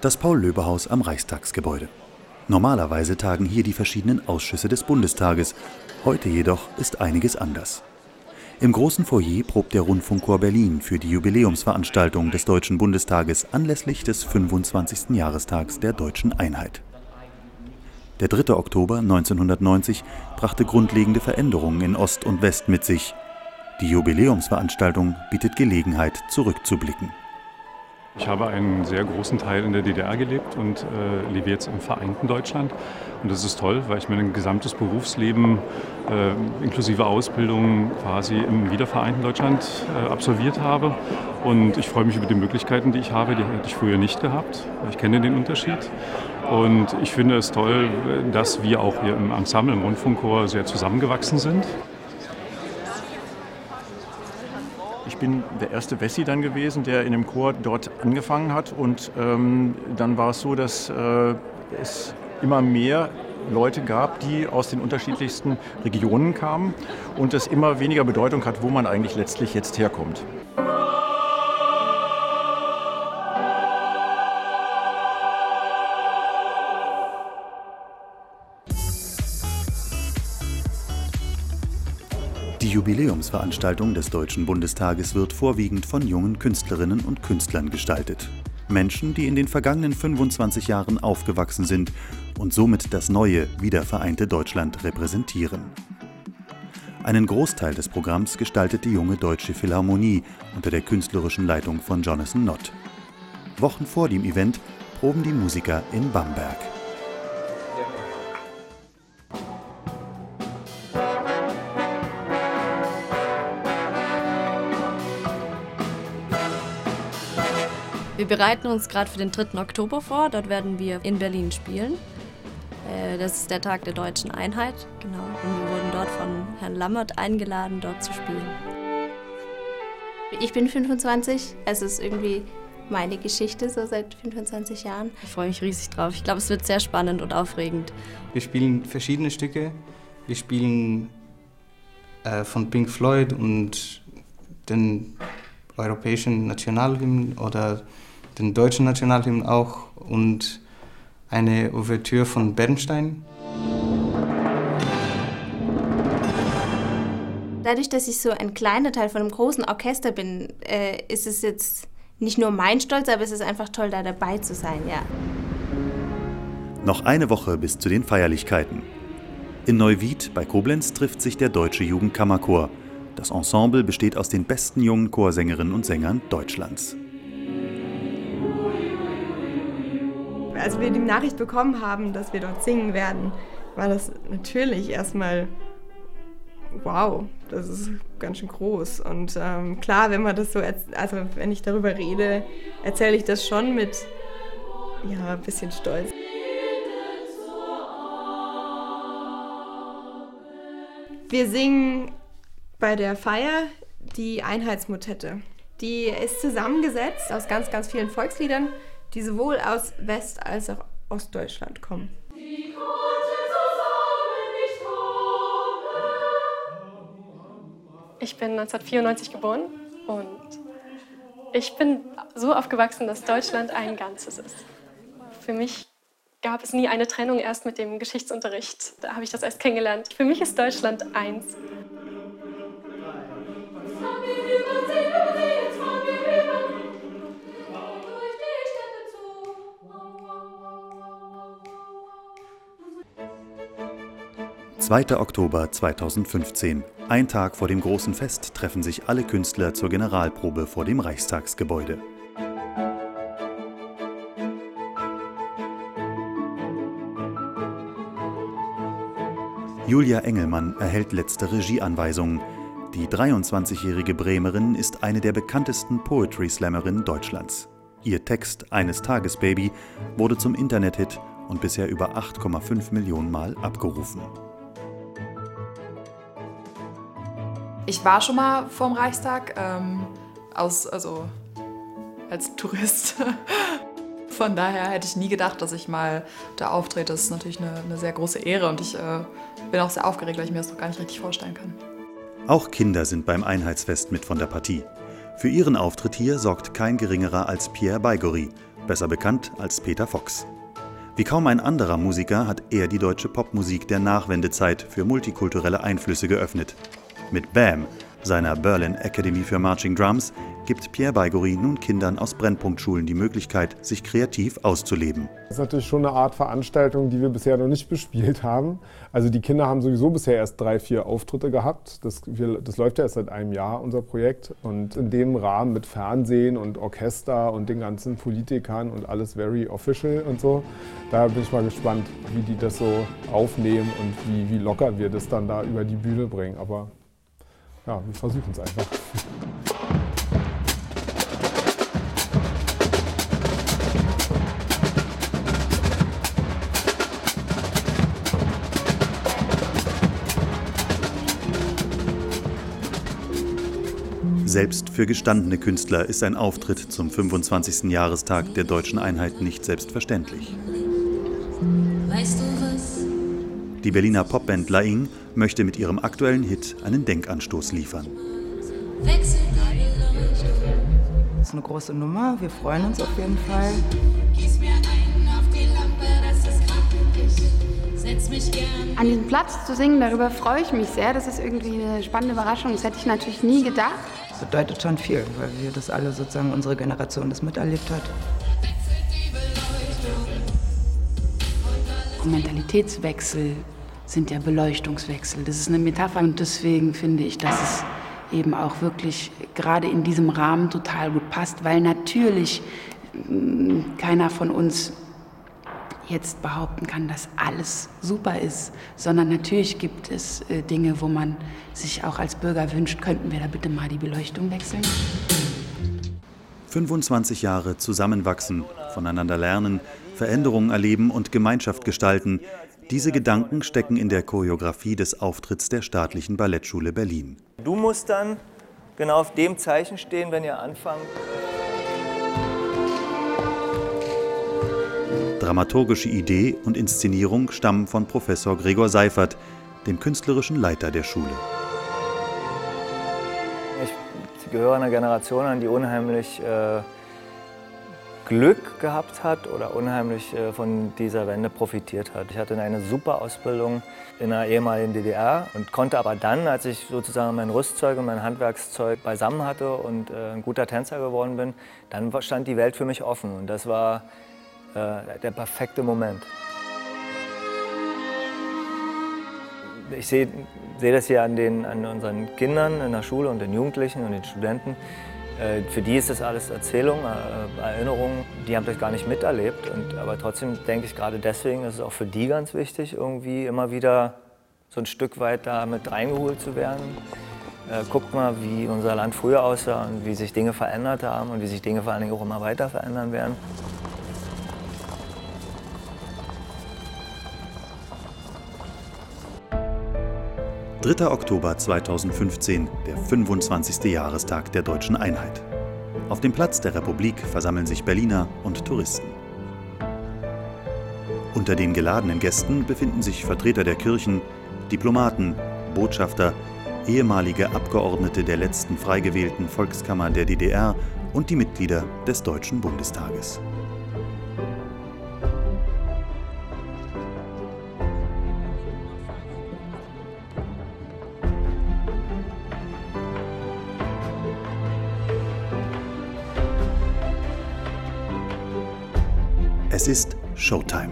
Das Paul-Löbe-Haus am Reichstagsgebäude. Normalerweise tagen hier die verschiedenen Ausschüsse des Bundestages. Heute jedoch ist einiges anders. Im großen Foyer probt der Rundfunkchor Berlin für die Jubiläumsveranstaltung des Deutschen Bundestages anlässlich des 25. Jahrestags der deutschen Einheit. Der 3. Oktober 1990 brachte grundlegende Veränderungen in Ost und West mit sich. Die Jubiläumsveranstaltung bietet Gelegenheit, zurückzublicken. Ich habe einen sehr großen Teil in der DDR gelebt und äh, lebe jetzt im vereinten Deutschland. Und das ist toll, weil ich mein gesamtes Berufsleben äh, inklusive Ausbildung quasi im wiedervereinten Deutschland äh, absolviert habe. Und ich freue mich über die Möglichkeiten, die ich habe. Die hätte ich früher nicht gehabt. Ich kenne den Unterschied. Und ich finde es toll, dass wir auch hier im Ensemble, im Rundfunkchor sehr zusammengewachsen sind. Ich bin der erste Wessi dann gewesen, der in dem Chor dort angefangen hat. Und ähm, dann war es so, dass äh, es immer mehr Leute gab, die aus den unterschiedlichsten Regionen kamen und es immer weniger Bedeutung hat, wo man eigentlich letztlich jetzt herkommt. Die Jubiläumsveranstaltung des Deutschen Bundestages wird vorwiegend von jungen Künstlerinnen und Künstlern gestaltet. Menschen, die in den vergangenen 25 Jahren aufgewachsen sind und somit das neue, wiedervereinte Deutschland repräsentieren. Einen Großteil des Programms gestaltet die junge Deutsche Philharmonie unter der künstlerischen Leitung von Jonathan Nott. Wochen vor dem Event proben die Musiker in Bamberg. Wir bereiten uns gerade für den 3. Oktober vor. Dort werden wir in Berlin spielen. Äh, das ist der Tag der deutschen Einheit, genau. Und wir wurden dort von Herrn Lammert eingeladen, dort zu spielen. Ich bin 25. Es ist irgendwie meine Geschichte so seit 25 Jahren. Ich freue mich riesig drauf. Ich glaube, es wird sehr spannend und aufregend. Wir spielen verschiedene Stücke. Wir spielen äh, von Pink Floyd und den europäischen Nationalhymn oder den deutschen Nationalhymn auch und eine Ouvertüre von Bernstein. Dadurch, dass ich so ein kleiner Teil von einem großen Orchester bin, äh, ist es jetzt nicht nur mein Stolz, aber es ist einfach toll, da dabei zu sein, ja. Noch eine Woche bis zu den Feierlichkeiten. In Neuwied bei Koblenz trifft sich der Deutsche Jugendkammerchor. Das Ensemble besteht aus den besten jungen Chorsängerinnen und Sängern Deutschlands. Als wir die Nachricht bekommen haben, dass wir dort singen werden, war das natürlich erstmal wow, das ist ganz schön groß. Und ähm, klar, wenn man das so, also wenn ich darüber rede, erzähle ich das schon mit, ja, ein bisschen Stolz. Wir singen bei der Feier die Einheitsmotette. Die ist zusammengesetzt aus ganz, ganz vielen Volksliedern die sowohl aus West- als auch Ostdeutschland kommen. Ich bin 1994 geboren und ich bin so aufgewachsen, dass Deutschland ein Ganzes ist. Für mich gab es nie eine Trennung, erst mit dem Geschichtsunterricht. Da habe ich das erst kennengelernt. Für mich ist Deutschland eins. 2. Oktober 2015. Ein Tag vor dem großen Fest treffen sich alle Künstler zur Generalprobe vor dem Reichstagsgebäude. Julia Engelmann erhält letzte Regieanweisungen. Die 23-jährige Bremerin ist eine der bekanntesten Poetry Slammerinnen Deutschlands. Ihr Text Eines Tages Baby wurde zum Internethit und bisher über 8,5 Millionen Mal abgerufen. Ich war schon mal vorm Reichstag, ähm, aus, also als Tourist. Von daher hätte ich nie gedacht, dass ich mal da auftrete. Das ist natürlich eine, eine sehr große Ehre und ich äh, bin auch sehr aufgeregt, weil ich mir das noch gar nicht richtig vorstellen kann. Auch Kinder sind beim Einheitsfest mit von der Partie. Für ihren Auftritt hier sorgt kein geringerer als Pierre Baigori, besser bekannt als Peter Fox. Wie kaum ein anderer Musiker hat er die deutsche Popmusik der Nachwendezeit für multikulturelle Einflüsse geöffnet. Mit Bam seiner Berlin Academy für Marching Drums gibt Pierre Baigori nun Kindern aus Brennpunktschulen die Möglichkeit, sich kreativ auszuleben. Das ist natürlich schon eine Art Veranstaltung, die wir bisher noch nicht bespielt haben. Also die Kinder haben sowieso bisher erst drei, vier Auftritte gehabt. Das, wir, das läuft ja erst seit einem Jahr, unser Projekt. Und in dem Rahmen mit Fernsehen und Orchester und den ganzen Politikern und alles very official und so, da bin ich mal gespannt, wie die das so aufnehmen und wie, wie locker wir das dann da über die Bühne bringen. Aber ja, wir versuchen es einfach. Selbst für gestandene Künstler ist ein Auftritt zum 25. Jahrestag der deutschen Einheit nicht selbstverständlich. Weißt du was? Die Berliner Popband Laing möchte mit ihrem aktuellen Hit einen Denkanstoß liefern. Das ist eine große Nummer, wir freuen uns auf jeden Fall. An diesem Platz zu singen, darüber freue ich mich sehr. Das ist irgendwie eine spannende Überraschung. Das hätte ich natürlich nie gedacht. Das bedeutet schon viel, weil wir das alle sozusagen, unsere Generation das miterlebt hat. Mentalitätswechsel sind ja Beleuchtungswechsel. Das ist eine Metapher und deswegen finde ich, dass es eben auch wirklich gerade in diesem Rahmen total gut passt, weil natürlich mm, keiner von uns jetzt behaupten kann, dass alles super ist, sondern natürlich gibt es äh, Dinge, wo man sich auch als Bürger wünscht, könnten wir da bitte mal die Beleuchtung wechseln. 25 Jahre zusammenwachsen, voneinander lernen, Veränderungen erleben und Gemeinschaft gestalten. Diese Gedanken stecken in der Choreografie des Auftritts der Staatlichen Ballettschule Berlin. Du musst dann genau auf dem Zeichen stehen, wenn ihr anfangt. Dramaturgische Idee und Inszenierung stammen von Professor Gregor Seifert, dem künstlerischen Leiter der Schule. Gehöre einer Generation an, die unheimlich äh, Glück gehabt hat oder unheimlich äh, von dieser Wende profitiert hat. Ich hatte eine super Ausbildung in der ehemaligen DDR und konnte aber dann, als ich sozusagen mein Rüstzeug und mein Handwerkszeug beisammen hatte und äh, ein guter Tänzer geworden bin, dann stand die Welt für mich offen und das war äh, der perfekte Moment. Ich sehe seh das hier an, den, an unseren Kindern in der Schule und den Jugendlichen und den Studenten. Äh, für die ist das alles Erzählung, äh, Erinnerung. Die haben das gar nicht miterlebt. Und, aber trotzdem denke ich, gerade deswegen ist es auch für die ganz wichtig, irgendwie immer wieder so ein Stück weit da mit reingeholt zu werden. Äh, guckt mal, wie unser Land früher aussah und wie sich Dinge verändert haben und wie sich Dinge vor allen Dingen auch immer weiter verändern werden. 3. Oktober 2015, der 25. Jahrestag der deutschen Einheit. Auf dem Platz der Republik versammeln sich Berliner und Touristen. Unter den geladenen Gästen befinden sich Vertreter der Kirchen, Diplomaten, Botschafter, ehemalige Abgeordnete der letzten frei gewählten Volkskammer der DDR und die Mitglieder des Deutschen Bundestages. Es ist Showtime.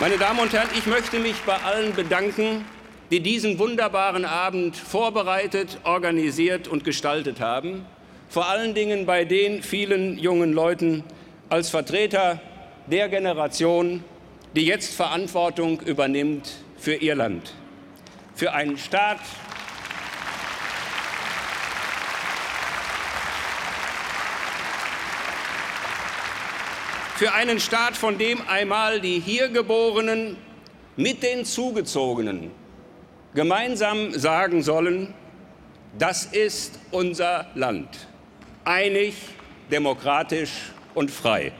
Meine Damen und Herren, ich möchte mich bei allen bedanken, die diesen wunderbaren Abend vorbereitet, organisiert und gestaltet haben. Vor allen Dingen bei den vielen jungen Leuten als Vertreter der Generation, die jetzt Verantwortung übernimmt für ihr Land, für einen Staat, für einen Staat, von dem einmal die hier Geborenen mit den Zugezogenen gemeinsam sagen sollen, das ist unser Land, einig, demokratisch und frei.